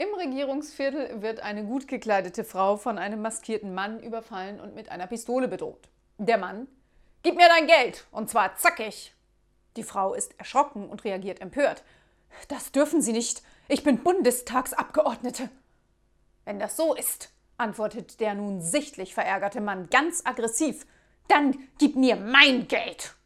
Im Regierungsviertel wird eine gut gekleidete Frau von einem maskierten Mann überfallen und mit einer Pistole bedroht. Der Mann, gib mir dein Geld, und zwar zackig. Die Frau ist erschrocken und reagiert empört. Das dürfen Sie nicht, ich bin Bundestagsabgeordnete. Wenn das so ist, antwortet der nun sichtlich verärgerte Mann ganz aggressiv, dann gib mir mein Geld.